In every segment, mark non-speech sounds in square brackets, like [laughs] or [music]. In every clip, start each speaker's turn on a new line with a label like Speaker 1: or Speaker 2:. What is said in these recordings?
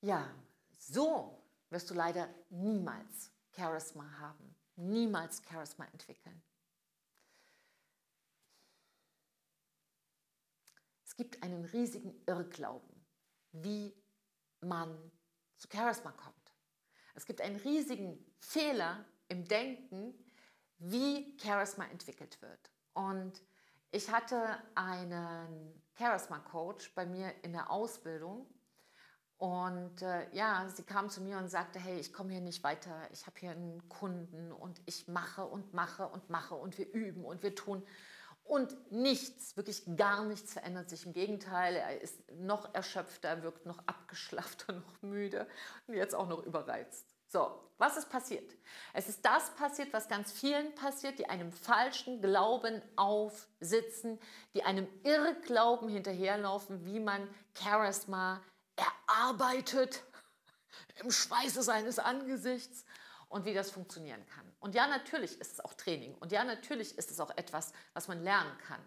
Speaker 1: Ja, so wirst du leider niemals Charisma haben, niemals Charisma entwickeln. Es gibt einen riesigen Irrglauben, wie man zu Charisma kommt. Es gibt einen riesigen Fehler im Denken, wie Charisma entwickelt wird. Und ich hatte einen Charisma-Coach bei mir in der Ausbildung. Und äh, ja, sie kam zu mir und sagte, hey, ich komme hier nicht weiter, ich habe hier einen Kunden und ich mache und mache und mache und wir üben und wir tun. Und nichts, wirklich gar nichts verändert sich. Im Gegenteil, er ist noch erschöpfter, wirkt noch abgeschlaffter, [laughs] noch müde und jetzt auch noch überreizt. So, was ist passiert? Es ist das passiert, was ganz vielen passiert, die einem falschen Glauben aufsitzen, die einem Irrglauben hinterherlaufen, wie man Charisma erarbeitet [laughs] im Schweiße seines Angesichts und wie das funktionieren kann. Und ja, natürlich ist es auch Training und ja, natürlich ist es auch etwas, was man lernen kann.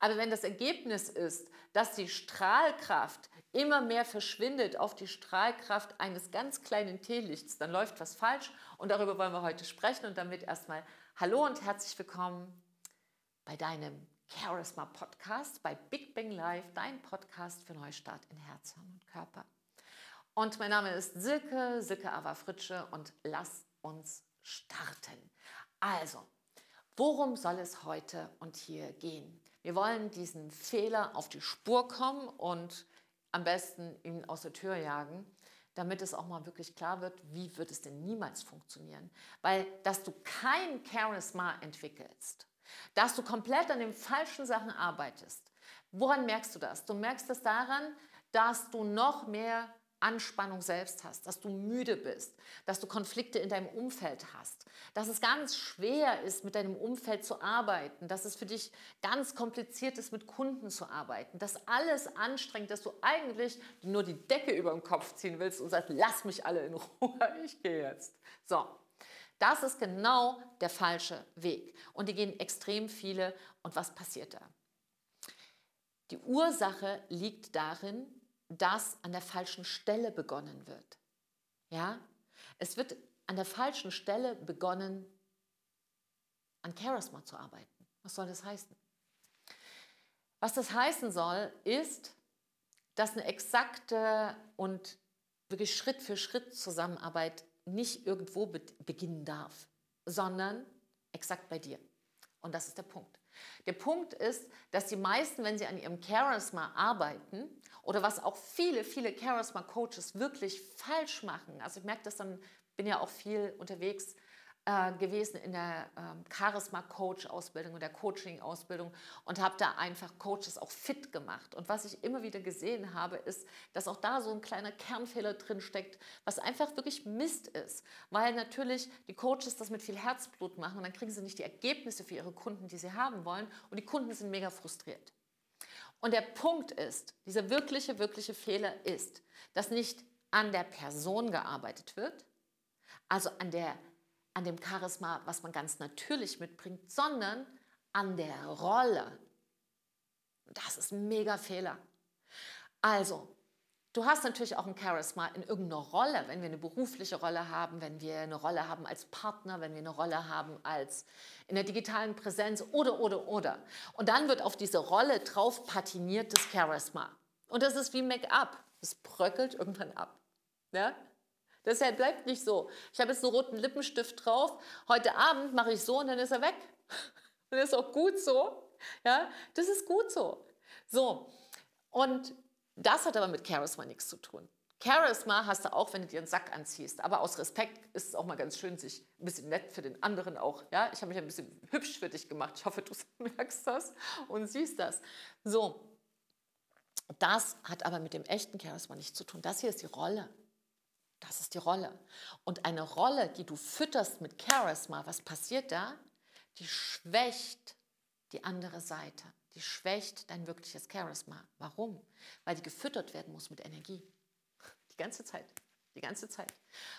Speaker 1: Aber wenn das Ergebnis ist, dass die Strahlkraft immer mehr verschwindet auf die Strahlkraft eines ganz kleinen Teelichts, dann läuft was falsch und darüber wollen wir heute sprechen und damit erstmal Hallo und herzlich willkommen bei deinem Charisma Podcast, bei Big Bang Live, dein Podcast für Neustart in Herz, Hirn und Körper. Und mein Name ist Silke, Silke Ava Fritsche und lass uns starten. Also, worum soll es heute und hier gehen? Wir wollen diesen Fehler auf die Spur kommen und am besten ihn aus der Tür jagen, damit es auch mal wirklich klar wird, wie wird es denn niemals funktionieren. Weil, dass du kein Charisma entwickelst, dass du komplett an den falschen Sachen arbeitest, woran merkst du das? Du merkst es daran, dass du noch mehr Anspannung selbst hast, dass du müde bist, dass du Konflikte in deinem Umfeld hast, dass es ganz schwer ist, mit deinem Umfeld zu arbeiten, dass es für dich ganz kompliziert ist, mit Kunden zu arbeiten, dass alles anstrengt, dass du eigentlich nur die Decke über dem Kopf ziehen willst und sagst, lass mich alle in Ruhe, [laughs] ich gehe jetzt. So, das ist genau der falsche Weg. Und die gehen extrem viele. Und was passiert da? Die Ursache liegt darin, dass an der falschen Stelle begonnen wird. Ja? Es wird an der falschen Stelle begonnen, an Charisma zu arbeiten. Was soll das heißen? Was das heißen soll, ist, dass eine exakte und wirklich Schritt für Schritt Zusammenarbeit nicht irgendwo be beginnen darf, sondern exakt bei dir. Und das ist der Punkt. Der Punkt ist, dass die meisten, wenn sie an ihrem Charisma arbeiten, oder was auch viele, viele Charisma-Coaches wirklich falsch machen, also ich merke das dann, bin ja auch viel unterwegs äh, gewesen in der ähm, Charisma-Coach-Ausbildung und der Coaching-Ausbildung und habe da einfach Coaches auch fit gemacht. Und was ich immer wieder gesehen habe, ist, dass auch da so ein kleiner Kernfehler drin steckt, was einfach wirklich Mist ist. Weil natürlich die Coaches das mit viel Herzblut machen und dann kriegen sie nicht die Ergebnisse für ihre Kunden, die sie haben wollen. Und die Kunden sind mega frustriert. Und der Punkt ist, dieser wirkliche, wirkliche Fehler ist, dass nicht an der Person gearbeitet wird, also an der an dem Charisma, was man ganz natürlich mitbringt, sondern an der Rolle. Das ist ein mega Fehler. Also, du hast natürlich auch ein Charisma in irgendeiner Rolle, wenn wir eine berufliche Rolle haben, wenn wir eine Rolle haben als Partner, wenn wir eine Rolle haben als in der digitalen Präsenz oder, oder, oder. Und dann wird auf diese Rolle drauf patiniertes Charisma. Und das ist wie Make-up. Es bröckelt irgendwann ab. Ja? Deshalb bleibt nicht so. Ich habe jetzt einen roten Lippenstift drauf. Heute Abend mache ich so und dann ist er weg. [laughs] Und das ist auch gut so. Ja, das ist gut so. So. Und das hat aber mit Charisma nichts zu tun. Charisma hast du auch, wenn du dir einen Sack anziehst. Aber aus Respekt ist es auch mal ganz schön, sich ein bisschen nett für den anderen auch. Ja, ich habe mich ein bisschen hübsch für dich gemacht. Ich hoffe, du [laughs] merkst das und siehst das. So. Das hat aber mit dem echten Charisma nichts zu tun. Das hier ist die Rolle. Das ist die Rolle. Und eine Rolle, die du fütterst mit Charisma, was passiert da? Die schwächt die andere Seite. Die schwächt dein wirkliches Charisma. Warum? Weil die gefüttert werden muss mit Energie. Die ganze Zeit. Die ganze Zeit.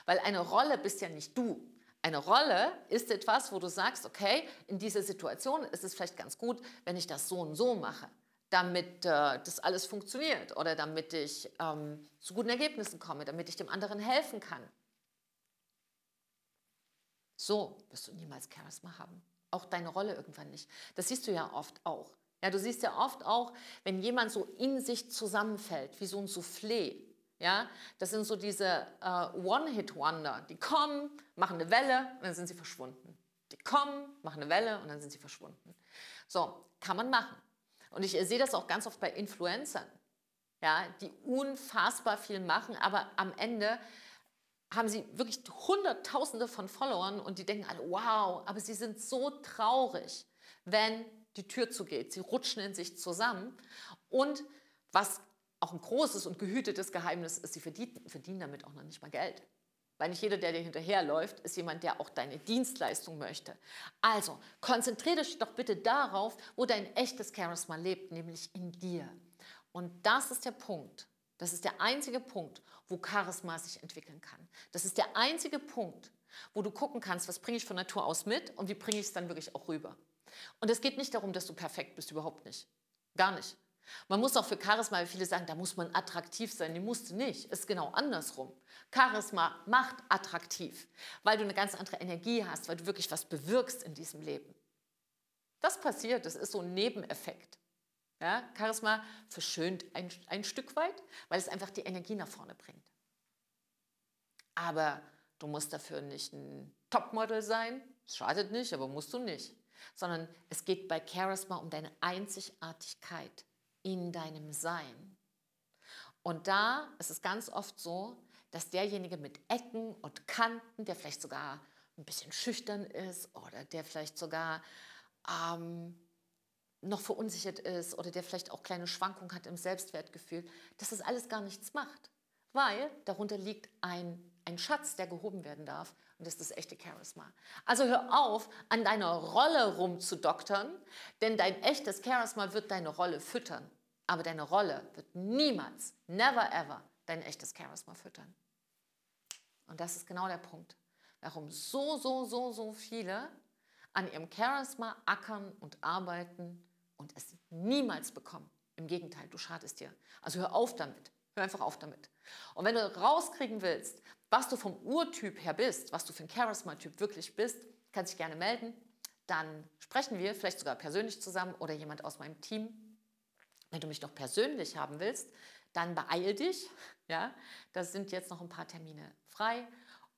Speaker 1: Weil eine Rolle bist ja nicht du. Eine Rolle ist etwas, wo du sagst, okay, in dieser Situation ist es vielleicht ganz gut, wenn ich das so und so mache. Damit äh, das alles funktioniert oder damit ich ähm, zu guten Ergebnissen komme, damit ich dem anderen helfen kann. So wirst du niemals Charisma haben. Auch deine Rolle irgendwann nicht. Das siehst du ja oft auch. Ja, du siehst ja oft auch, wenn jemand so in sich zusammenfällt, wie so ein Soufflé. Ja, das sind so diese uh, One-Hit-Wonder. Die kommen, machen eine Welle und dann sind sie verschwunden. Die kommen, machen eine Welle und dann sind sie verschwunden. So, kann man machen. Und ich sehe das auch ganz oft bei Influencern, ja, die unfassbar viel machen, aber am Ende haben sie wirklich Hunderttausende von Followern und die denken alle, wow, aber sie sind so traurig, wenn die Tür zugeht. Sie rutschen in sich zusammen. Und was auch ein großes und gehütetes Geheimnis ist, sie verdienen, verdienen damit auch noch nicht mal Geld. Weil nicht jeder, der dir hinterherläuft, ist jemand, der auch deine Dienstleistung möchte. Also konzentriere dich doch bitte darauf, wo dein echtes Charisma lebt, nämlich in dir. Und das ist der Punkt. Das ist der einzige Punkt, wo Charisma sich entwickeln kann. Das ist der einzige Punkt, wo du gucken kannst, was bringe ich von Natur aus mit und wie bringe ich es dann wirklich auch rüber. Und es geht nicht darum, dass du perfekt bist, überhaupt nicht. Gar nicht. Man muss auch für Charisma, weil viele sagen, da muss man attraktiv sein. Die musst du nicht. Es ist genau andersrum. Charisma macht attraktiv, weil du eine ganz andere Energie hast, weil du wirklich was bewirkst in diesem Leben. Das passiert, das ist so ein Nebeneffekt. Ja, Charisma verschönt ein, ein Stück weit, weil es einfach die Energie nach vorne bringt. Aber du musst dafür nicht ein Topmodel sein. Schadet nicht, aber musst du nicht. Sondern es geht bei Charisma um deine Einzigartigkeit in deinem Sein. Und da ist es ganz oft so, dass derjenige mit Ecken und Kanten, der vielleicht sogar ein bisschen schüchtern ist oder der vielleicht sogar ähm, noch verunsichert ist oder der vielleicht auch kleine Schwankungen hat im Selbstwertgefühl, dass das alles gar nichts macht. Weil darunter liegt ein, ein Schatz, der gehoben werden darf. Und das ist das echte Charisma. Also hör auf, an deiner Rolle rumzudoktern, denn dein echtes Charisma wird deine Rolle füttern. Aber deine Rolle wird niemals, never ever, dein echtes Charisma füttern. Und das ist genau der Punkt, warum so, so, so, so viele an ihrem Charisma ackern und arbeiten und es niemals bekommen. Im Gegenteil, du schadest dir. Also hör auf damit. Hör einfach auf damit. Und wenn du rauskriegen willst, was du vom Urtyp her bist, was du für ein Charisma-Typ wirklich bist, kannst dich gerne melden. Dann sprechen wir vielleicht sogar persönlich zusammen oder jemand aus meinem Team. Wenn du mich noch persönlich haben willst, dann beeil dich. [laughs] Ja, das sind jetzt noch ein paar Termine frei.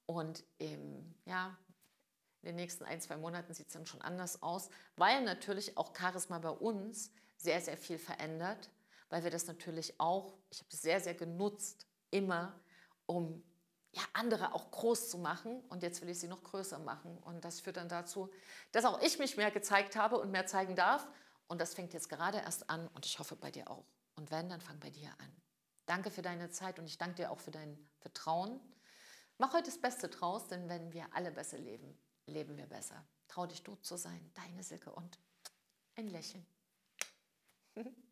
Speaker 1: Und im, ja, in den nächsten ein, zwei Monaten sieht es dann schon anders aus, weil natürlich auch Charisma bei uns sehr, sehr viel verändert, weil wir das natürlich auch, ich habe es sehr, sehr genutzt, immer, um ja, andere auch groß zu machen. Und jetzt will ich sie noch größer machen. Und das führt dann dazu, dass auch ich mich mehr gezeigt habe und mehr zeigen darf. Und das fängt jetzt gerade erst an und ich hoffe bei dir auch. Und wenn, dann fang bei dir an. Danke für deine Zeit und ich danke dir auch für dein Vertrauen. Mach heute das Beste draus, denn wenn wir alle besser leben, leben wir besser. Trau dich, du zu sein, deine Silke und ein Lächeln. [laughs]